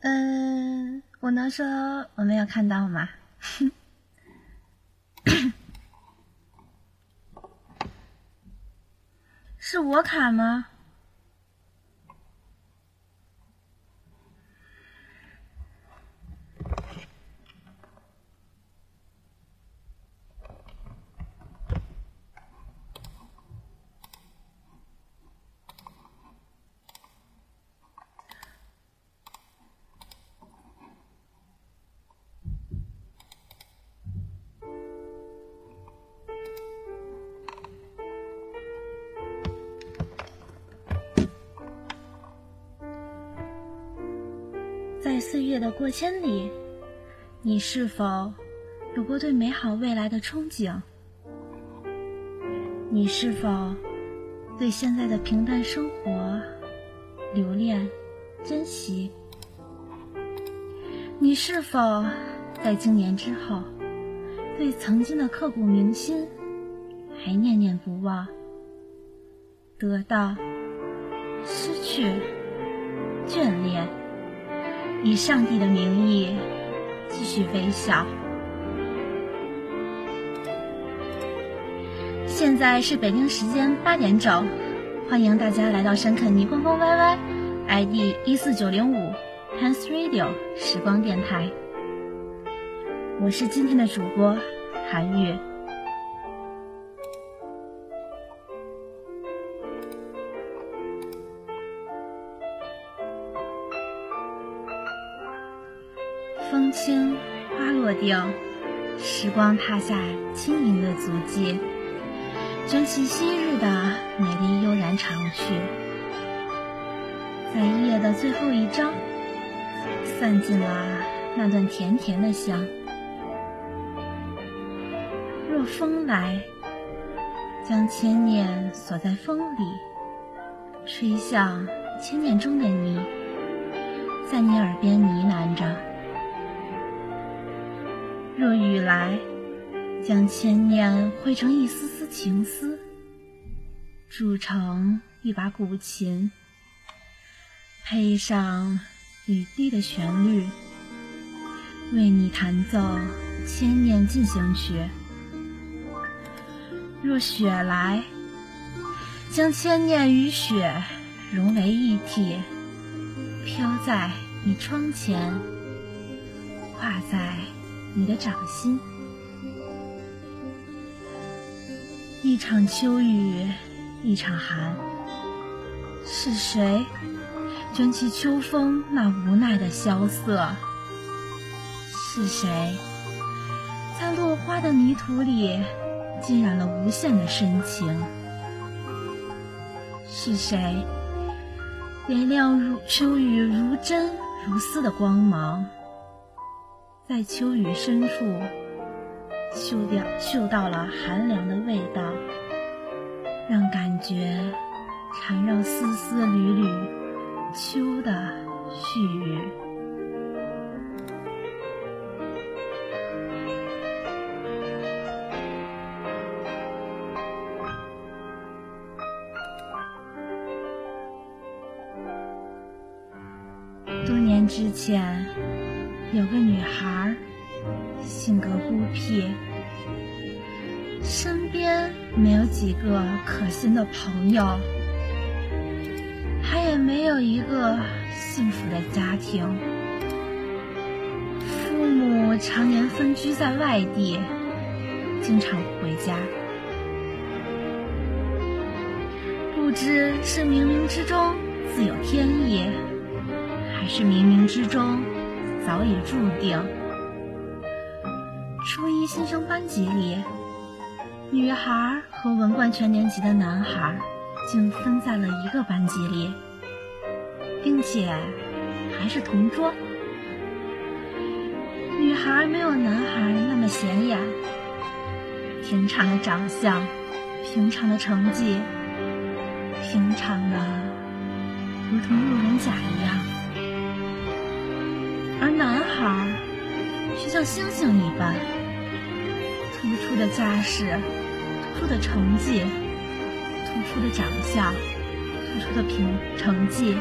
嗯，我能说我没有看到吗？是我卡吗？过千里，你是否有过对美好未来的憧憬？你是否对现在的平淡生活留恋、珍惜？你是否在经年之后，对曾经的刻骨铭心还念念不忘？得到、失去、眷恋。以上帝的名义，继续微笑。现在是北京时间八点整，欢迎大家来到山肯尼风风 YY，ID 一四九零五 p a n s Radio 时光电台。我是今天的主播韩月。时光踏下轻盈的足迹，卷起昔日的美丽悠然长去。在一夜的最后一章，散尽了那段甜甜的香。若风来，将千念锁在风里，吹向千念中的你，在你耳边呢喃着。若雨来，将千念汇成一丝丝情丝，铸成一把古琴，配上雨滴的旋律，为你弹奏千念进行曲。若雪来，将千念与雪融为一体，飘在你窗前，挂在。你的掌心，一场秋雨一场寒，是谁卷起秋风那无奈的萧瑟？是谁在落花的泥土里浸染了无限的深情？是谁点亮如秋雨如真如丝的光芒？在秋雨深处，嗅掉嗅到了寒凉的味道，让感觉缠绕丝丝缕缕秋的絮语。多年之前。性格孤僻，身边没有几个可心的朋友，他也没有一个幸福的家庭。父母常年分居在外地，经常不回家。不知是冥冥之中自有天意，还是冥冥之中。早已注定。初一新生班级里，女孩和文冠全年级的男孩竟分在了一个班级里，并且还是同桌。女孩没有男孩那么显眼，平常的长相，平常的成绩，平常的如同路人甲一样。而男孩却像星星一般，突出的家世，突出的成绩，突出的长相，突出的评成绩，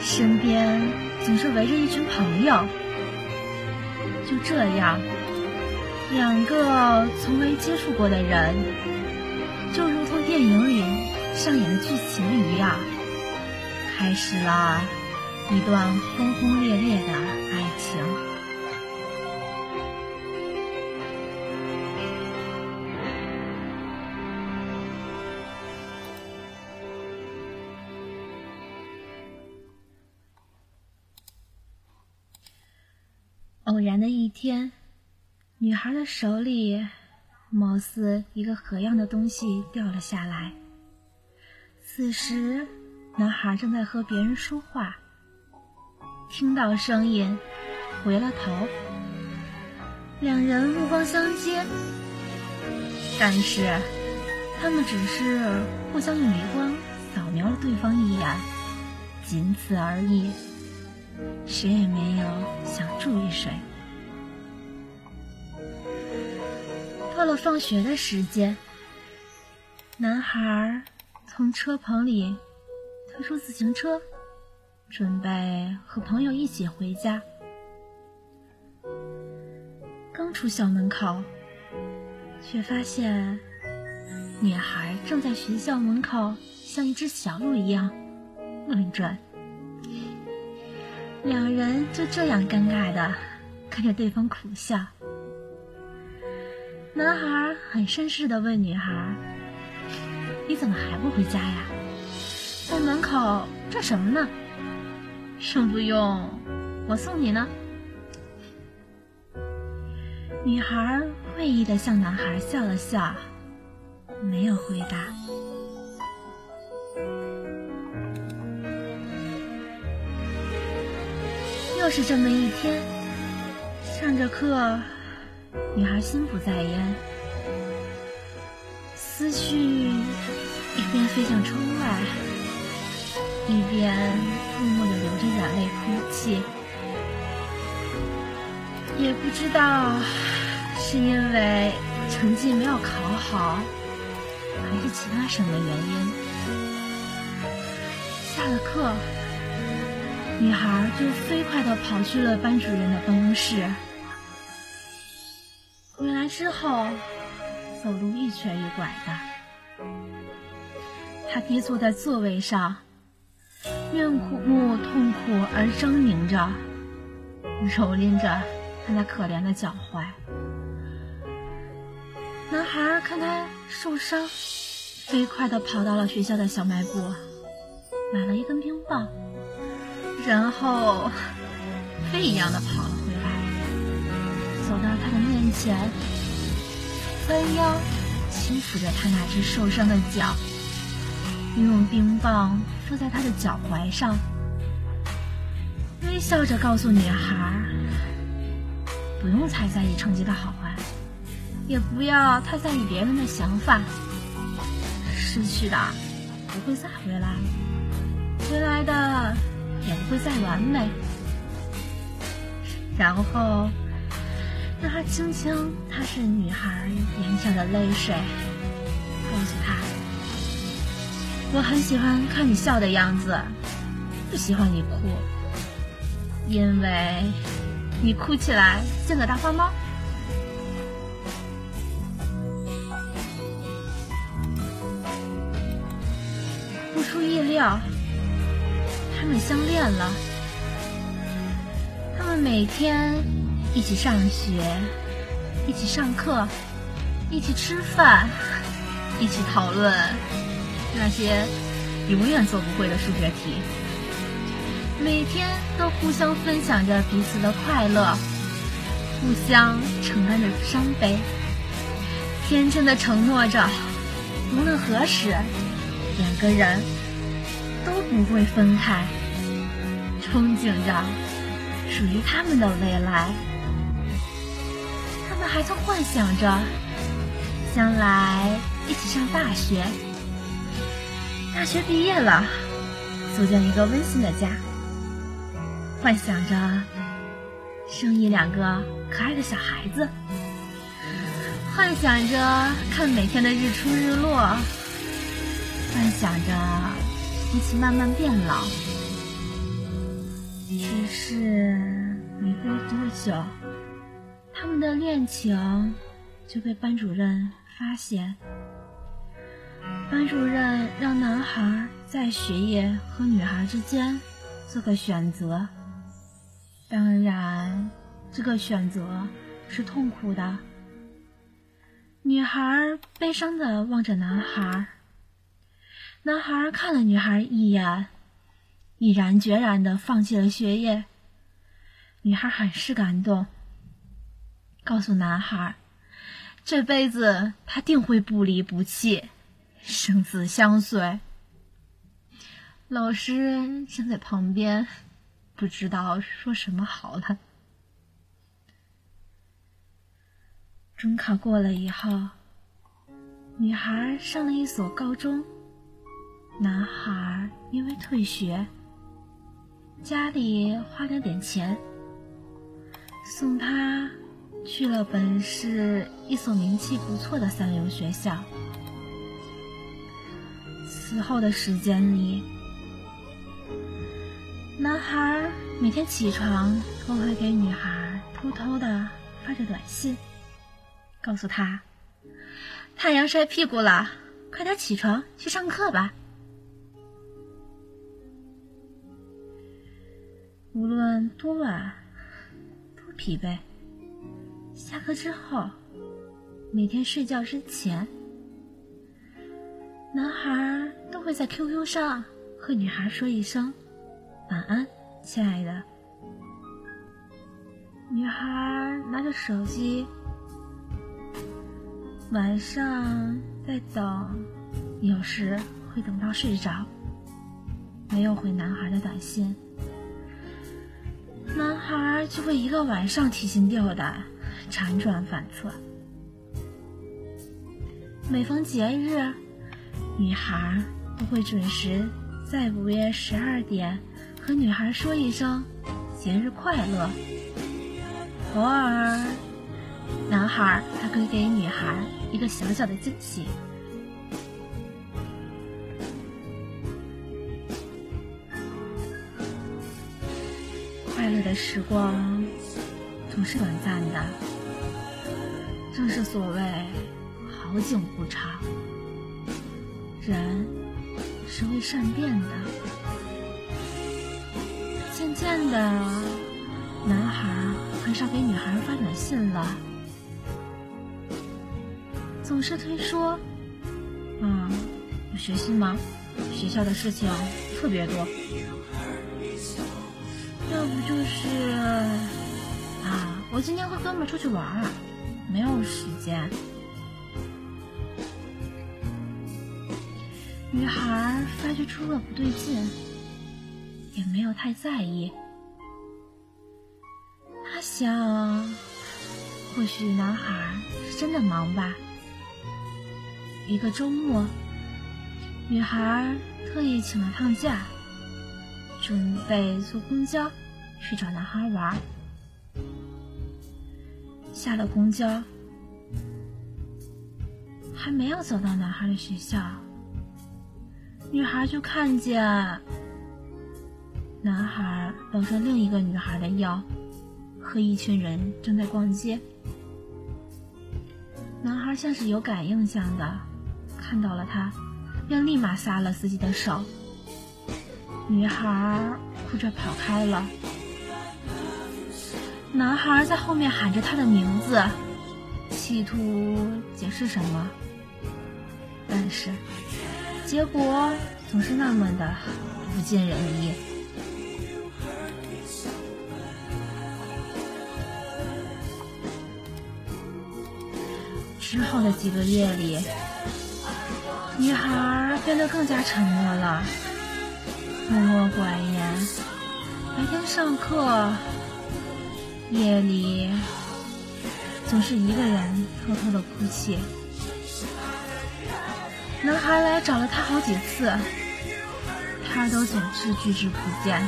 身边总是围着一群朋友。就这样，两个从未接触过的人，就如同电影里上演的剧情一样，开始了一段轰轰烈烈的爱情。一天，女孩的手里貌似一个盒样的东西掉了下来。此时，男孩正在和别人说话，听到声音，回了头。两人目光相接，但是他们只是互相用余光扫描了对方一眼，仅此而已。谁也没有想注意谁。到了放学的时间，男孩从车棚里推出自行车，准备和朋友一起回家。刚出校门口，却发现女孩正在学校门口像一只小鹿一样乱转。两人就这样尴尬的看着对方苦笑。男孩很绅士的问女孩：“你怎么还不回家呀？在门口这什么呢？用不用我送你呢？”女孩会意的向男孩笑了笑，没有回答。又是这么一天，上着课，女孩心不在焉，思绪一边飞向窗外，一边默默的流着眼泪哭泣。也不知道是因为成绩没有考好，还是其他什么原因。下了课。女孩就飞快地跑去了班主任的办公室。之后，走路一瘸一拐的，他跌坐在座位上，面目痛苦而狰狞着，蹂躏着他那可怜的脚踝。男孩看他受伤，飞快地跑到了学校的小卖部，买了一根冰棒。然后，飞一样的跑了，走到他的面前，弯腰轻抚着他那只受伤的脚，用冰棒敷在他的脚踝上，微笑着告诉女孩：“不用太在意成绩的好坏，也不要太在意别人的想法。失去的不会再回来，回来的。”也不会再完美。然后，让他轻轻擦拭女孩眼角的泪水，告诉她：“我很喜欢看你笑的样子，不喜欢你哭，因为你哭起来像个大花猫。”不出意料。他们相恋了，他们每天一起上学，一起上课，一起吃饭，一起讨论那些永远做不会的数学题。每天都互相分享着彼此的快乐，互相承担着伤悲，天真的承诺着，无论何时，两个人。都不会分开，憧憬着属于他们的未来。还曾幻想着将来一起上大学，大学毕业了，组建一个温馨的家。幻想着生一两个可爱的小孩子，幻想着看每天的日出日落，幻想着。一起慢慢变老，只是没过多久，他们的恋情就被班主任发现。班主任让男孩在学业和女孩之间做个选择，当然，这个选择是痛苦的。女孩悲伤的望着男孩，男孩看了女孩一眼，毅然决然的放弃了学业。女孩很是感动，告诉男孩，这辈子他定会不离不弃，生死相随。老师站在旁边，不知道说什么好了。中考过了以后，女孩上了一所高中，男孩因为退学，家里花了点钱，送他去了本市一所名气不错的三流学校。此后的时间里，男孩每天起床都会给女孩偷偷的发着短信。告诉他，太阳晒屁股了，快点起床去上课吧。无论多晚，多疲惫，下课之后，每天睡觉之前，男孩都会在 QQ 上和女孩说一声晚安，亲爱的。女孩拿着手机。晚上在等，有时会等到睡着，没有回男孩的短信，男孩就会一个晚上提心吊胆，辗转反侧。每逢节日，女孩都会准时在午夜十二点和女孩说一声节日快乐。偶尔。男孩还可以给女孩一个小小的惊喜。快乐的时光总是短暂的，正是所谓好景不长。人是会善变的，渐渐的，男孩很少给女孩发短信了。总是推说，啊，有学习吗？学校的事情特别多，要不就是，啊，我今天和哥们出去玩，没有时间。女孩发觉出了不对劲，也没有太在意。她想，或许男孩是真的忙吧。一个周末，女孩特意请了趟假，准备坐公交去找男孩玩。下了公交，还没有走到男孩的学校，女孩就看见男孩搂着另一个女孩的腰，和一群人正在逛街。男孩像是有感应像的。看到了他，便立马撒了自己的手。女孩哭着跑开了。男孩在后面喊着她的名字，企图解释什么，但是结果总是那么的不尽人意。之后的几个月里。女孩变得更加沉默了，默默寡言。白天上课，夜里总是一个人偷偷的哭泣。男孩来找了她好几次，她都总是拒之不见。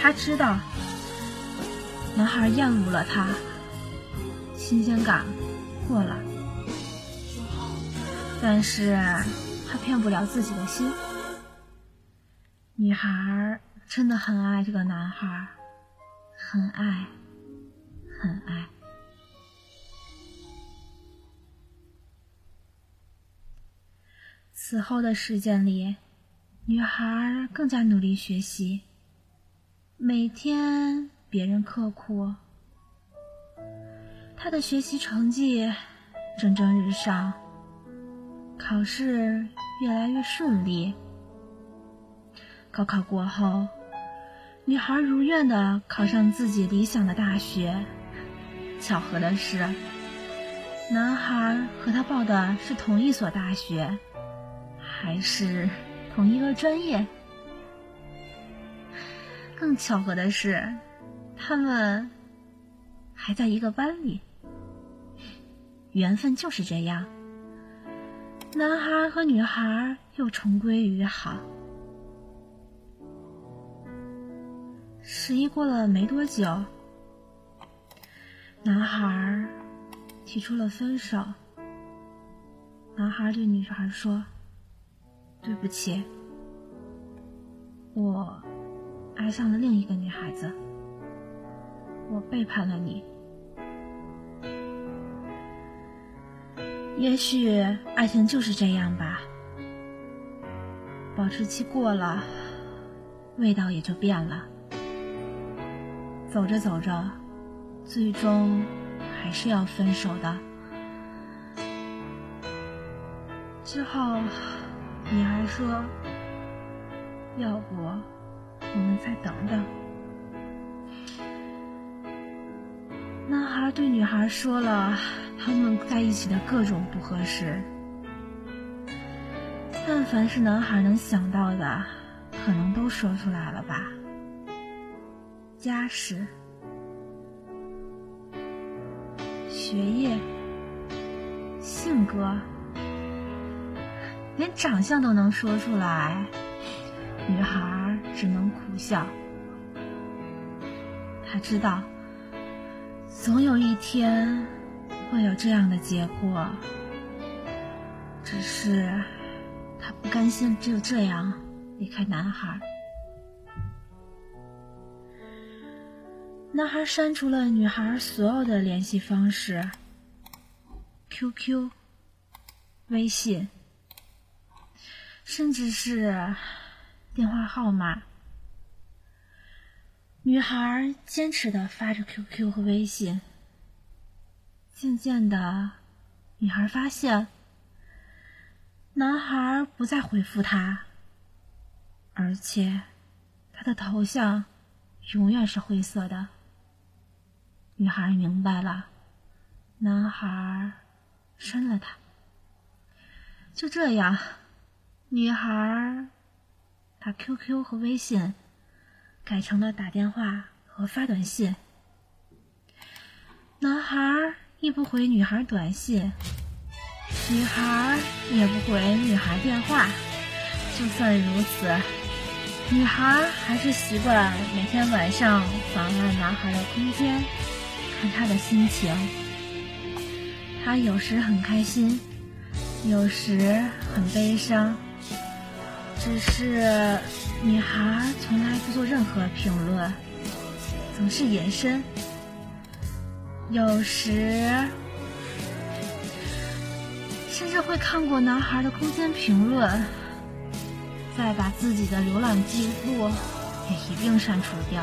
她知道，男孩厌恶了她，新鲜感过了。但是他骗不了自己的心。女孩真的很爱这个男孩，很爱，很爱。此后的时间里，女孩更加努力学习，每天别人刻苦，她的学习成绩蒸蒸日上，考试越来越顺利。高考过后，女孩如愿的考上自己理想的大学。巧合的是，男孩和她报的是同一所大学。还是同一个专业。更巧合的是，他们还在一个班里。缘分就是这样，男孩和女孩又重归于好。十一过了没多久，男孩提出了分手。男孩对女孩说。对不起，我爱上了另一个女孩子，我背叛了你。也许爱情就是这样吧，保质期过了，味道也就变了。走着走着，最终还是要分手的。之后。女孩说：“要不我们再等等。”男孩对女孩说了他们在一起的各种不合适，但凡是男孩能想到的，可能都说出来了吧。家世、学业、性格。连长相都能说出来，女孩只能苦笑。她知道，总有一天会有这样的结果，只是她不甘心就这样离开男孩。男孩删除了女孩所有的联系方式，QQ、微信。甚至是电话号码，女孩坚持的发着 QQ 和微信。渐渐的，女孩发现，男孩不再回复她，而且他的头像永远是灰色的。女孩明白了，男孩删了她。就这样。女孩把 QQ 和微信改成了打电话和发短信。男孩亦不回女孩短信，女孩也不回女孩电话。就算如此，女孩还是习惯每天晚上访问男孩的空间，看他的心情。他有时很开心，有时很悲伤。只是女孩从来不做任何评论，总是隐身。有时甚至会看过男孩的空间评论，再把自己的浏览记录也一并删除掉。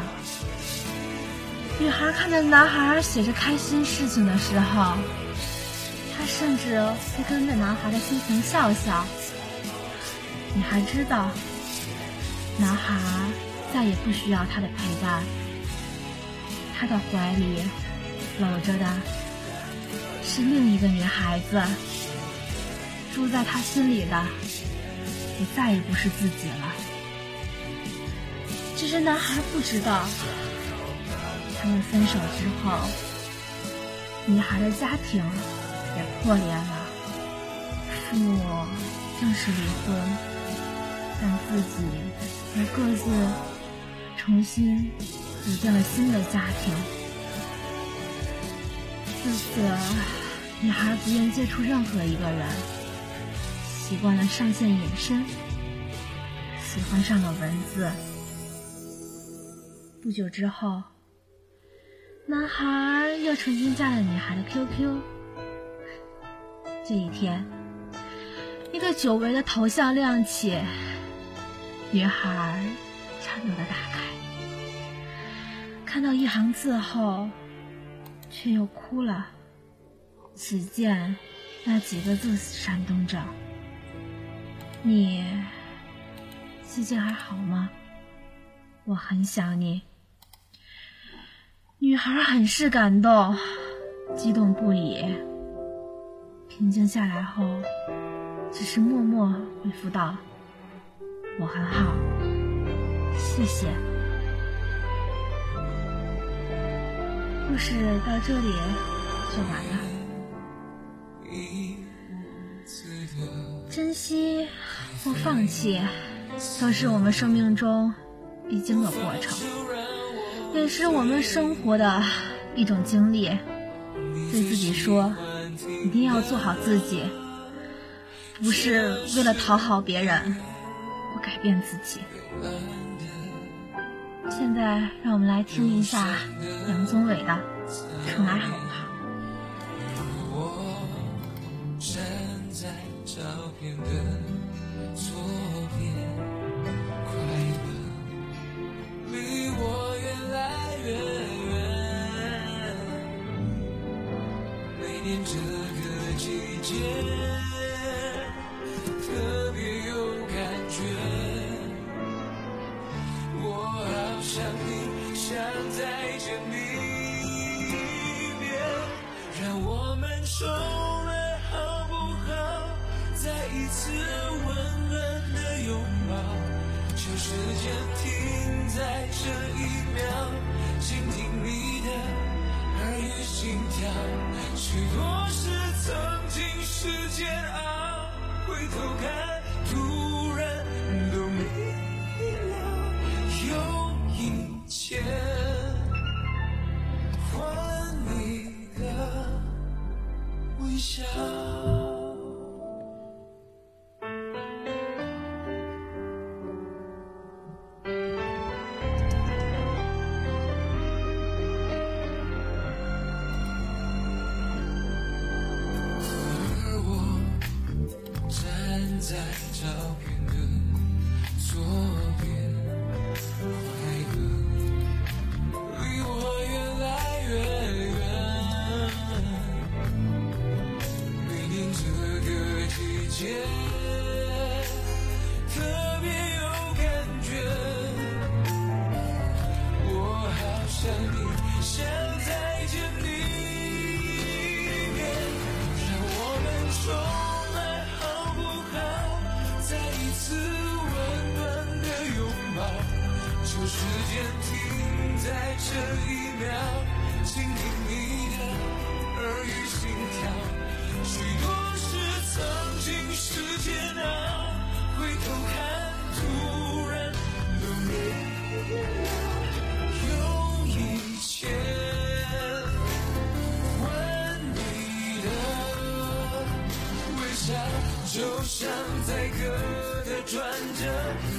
女孩看着男孩写着开心事情的时候，她甚至会跟着男孩的心情笑笑。女孩知道，男孩再也不需要她的陪伴，他的怀里搂着的是另一个女孩子，住在他心里的也再也不是自己了。只是男孩不知道，他们分手之后，女孩的家庭也破裂了，父母正式离婚。但自己又各自重新组建了新的家庭。自此，女孩不愿接触任何一个人，习惯了上线隐身，喜欢上了文字，不久之后，男孩又重新加了女孩的 QQ。这一天，一个久违的头像亮起，女孩颤抖的打开，看到一行字后，却又哭了。只见那几个字闪动着：“你最近还好吗？我很想你。”女孩很是感动，激动不已。平静下来后，只是默默回复道：“我很好，谢谢。”故事到这里就完了。珍惜或放弃，都是我们生命中必经的过程，也是我们生活的一种经历。对自己说，一定要做好自己，不是为了讨好别人或改变自己。现在，让我们来听一下杨宗纬的《宠爱好不好》。时在照片的左。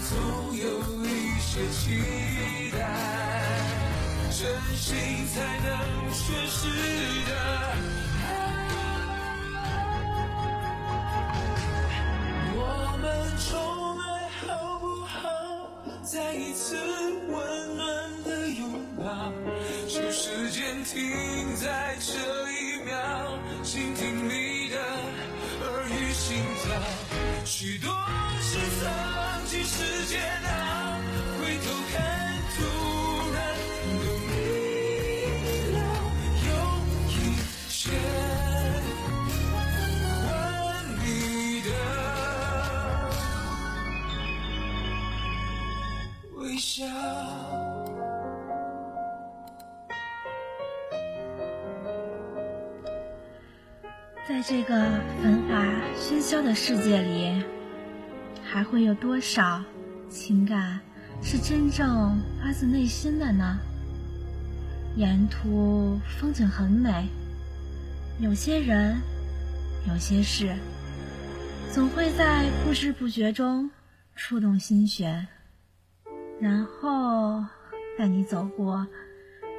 总有一些期待，真心才能诠释的。我们重来好不好？再一次温暖的拥抱，就时间停在这一秒，倾听你的耳语心跳。许多经是煎熬，回头看，突然都明了。用一切换你的微笑。在这个繁华喧嚣的世界里，还会有多少情感是真正发自内心的呢？沿途风景很美，有些人，有些事，总会在不知不觉中触动心弦，然后带你走过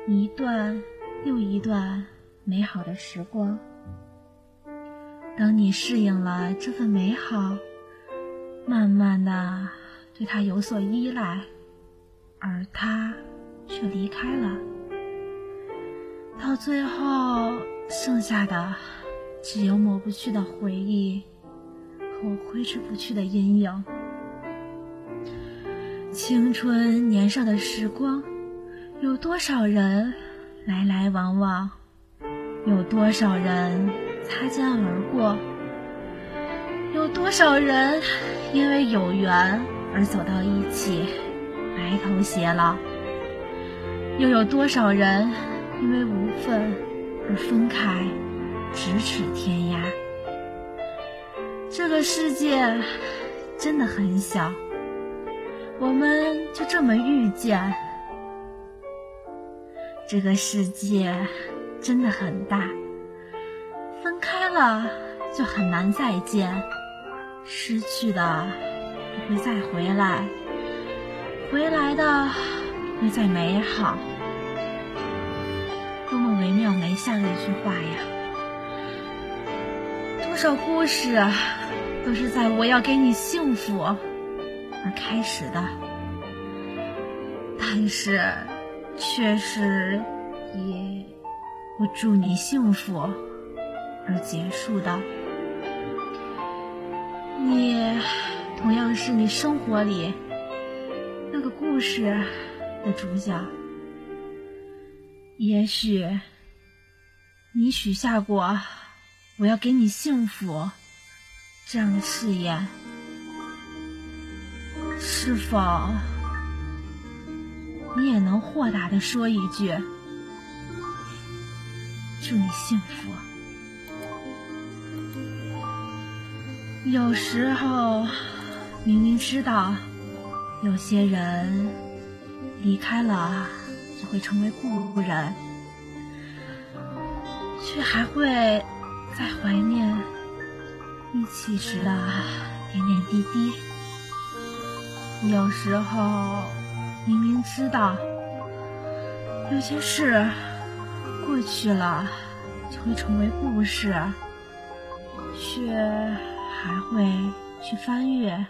一段又一段美好的时光。当你适应了这份美好，慢慢的对他有所依赖，而他却离开了，到最后剩下的只有抹不去的回忆和挥之不去的阴影。青春年少的时光，有多少人来来往往，有多少人？擦肩而过，有多少人因为有缘而走到一起，白头偕老？又有多少人因为无份而分开，咫尺天涯？这个世界真的很小，我们就这么遇见。这个世界真的很大。分开了就很难再见，失去的会再回来，回来的不会再美好。多么惟妙惟肖的一句话呀！多少故事都是在我要给你幸福而开始的，但是却是以我祝你幸福。而结束的，你同样是你生活里那个故事的主角。也许你许下过我要给你幸福这样的誓言，是否你也能豁达的说一句祝你幸福？有时候，明明知道有些人离开了就会成为故人，却还会在怀念一起时的点点滴滴。有时候，明明知道有些事过去了就会成为故事，却……还会去翻阅，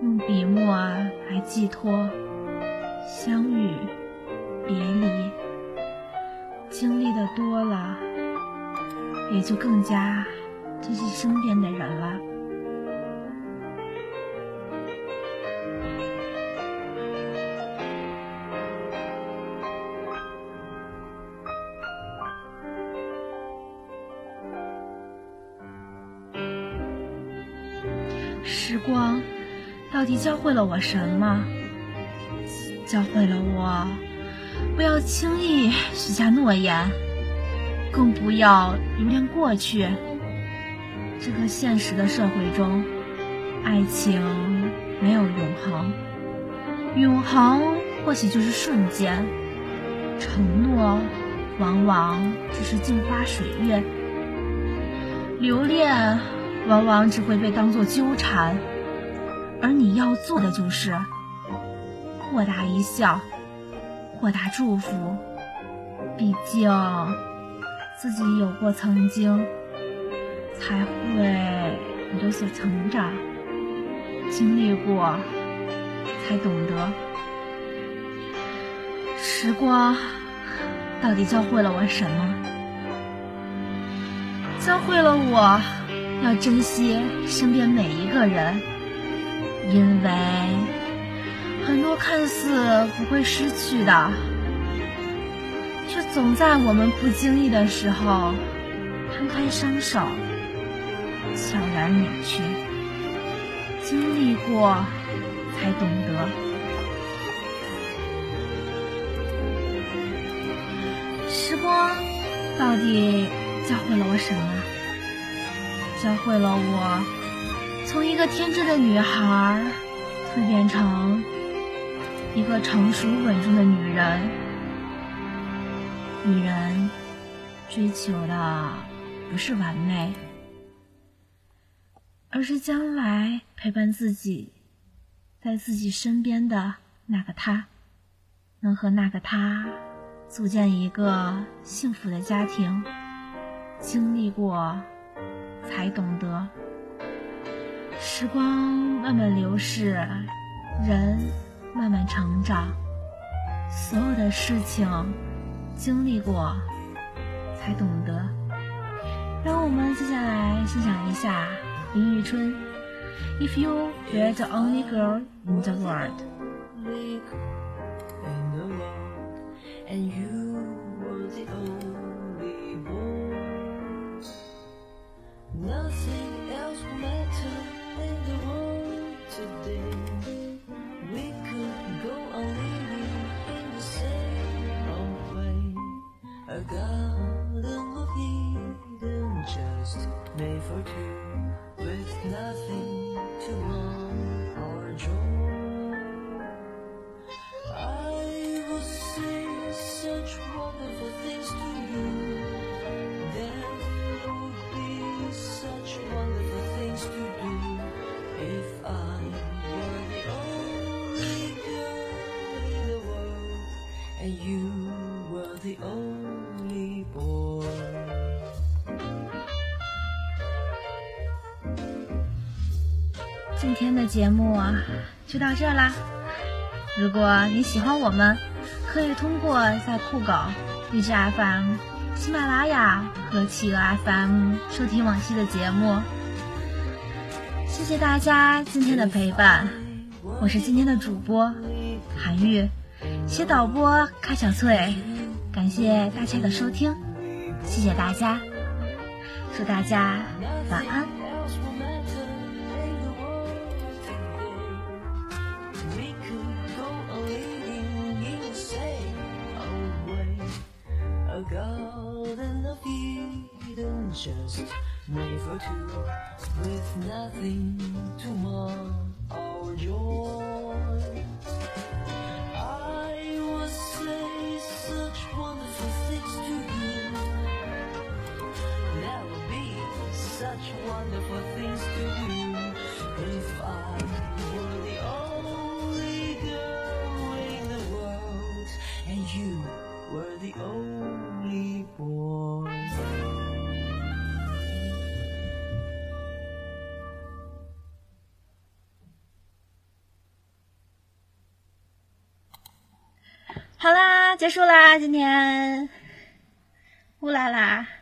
用笔墨来寄托相遇、别离。经历的多了，也就更加珍惜身边的人了。底教会了我什么？教会了我不要轻易许下诺言，更不要留恋过去。这个现实的社会中，爱情没有永恒，永恒或许就是瞬间，承诺往往只是镜花水月，留恋。往往只会被当作纠缠，而你要做的就是豁达一笑，豁达祝福。毕竟自己有过曾经，才会有所成长；经历过，才懂得。时光到底教会了我什么？教会了我。要珍惜身边每一个人，因为很多看似不会失去的，却总在我们不经意的时候摊开双手，悄然离去。经历过，才懂得。时光到底教会了我什么？教会了我，从一个天真的女孩蜕变成一个成熟稳重的女人。女人追求的不是完美，而是将来陪伴自己，在自己身边的那个他。能和那个他组建一个幸福的家庭，经历过才懂得。时光慢慢流逝，人慢慢成长，所有的事情经历过才懂得。让我们接下来欣赏一下林宇春，If you were the only girl in the world。and you were the only one. Nothing May 14th. 天的节目，就到这啦。如果你喜欢我们，可以通过在酷狗、荔枝 FM、喜马拉雅和企鹅 FM 收听往期的节目。谢谢大家今天的陪伴，我是今天的主播韩玉，写导播卡小翠，感谢大家的收听，谢谢大家，祝大家晚安。Just made for two, with nothing to mar our joy. 结束啦，今天，乌拉拉。